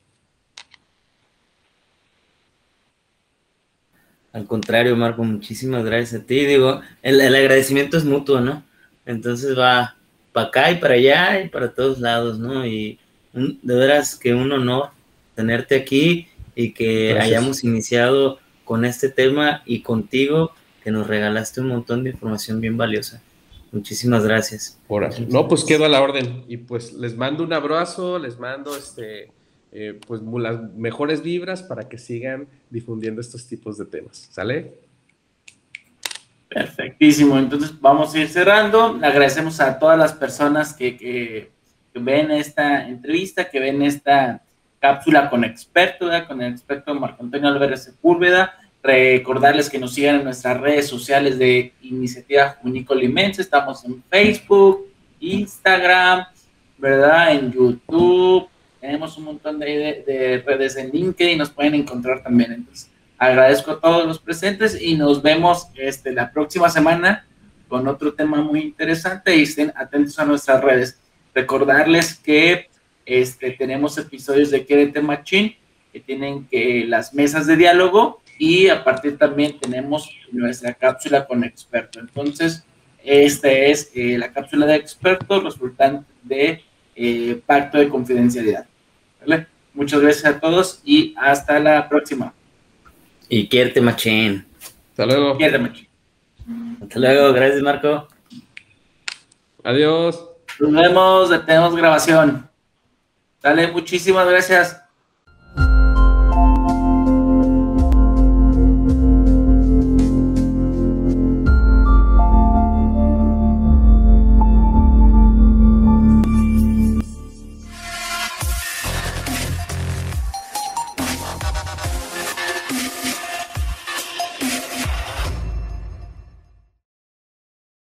Al contrario, Marco, muchísimas gracias a ti. Digo, el, agradecimiento es mutuo, ¿no? Entonces va para acá y para allá y para todos lados, ¿no? Y de veras que un honor tenerte aquí y que hayamos iniciado con este tema y contigo, que nos regalaste un montón de información bien valiosa. Muchísimas gracias. no, pues quedo a la orden. Y pues les mando un abrazo, les mando este, eh, pues las mejores vibras para que sigan difundiendo estos tipos de temas. ¿Sale? Perfectísimo. Entonces vamos a ir cerrando. Agradecemos a todas las personas que, ven esta entrevista, que ven esta cápsula con experto, con el experto Marco Antonio Álvarez Sepúlveda. Recordarles que nos sigan en nuestras redes sociales de Iniciativa Junícola Limense. Estamos en Facebook, Instagram, ¿verdad? En YouTube. Tenemos un montón de, de redes en LinkedIn y nos pueden encontrar también. Entonces, Agradezco a todos los presentes y nos vemos este, la próxima semana con otro tema muy interesante y estén atentos a nuestras redes. Recordarles que este, tenemos episodios de Querete Machín que tienen que las mesas de diálogo y a partir también tenemos nuestra cápsula con experto. Entonces, esta es eh, la cápsula de experto resultante de eh, Pacto de Confidencialidad. Muchas gracias a todos y hasta la próxima. Y quierte machín. Hasta luego. Quierte machín. Hasta luego, gracias Marco. Adiós. Nos vemos, tenemos grabación. Dale, muchísimas gracias.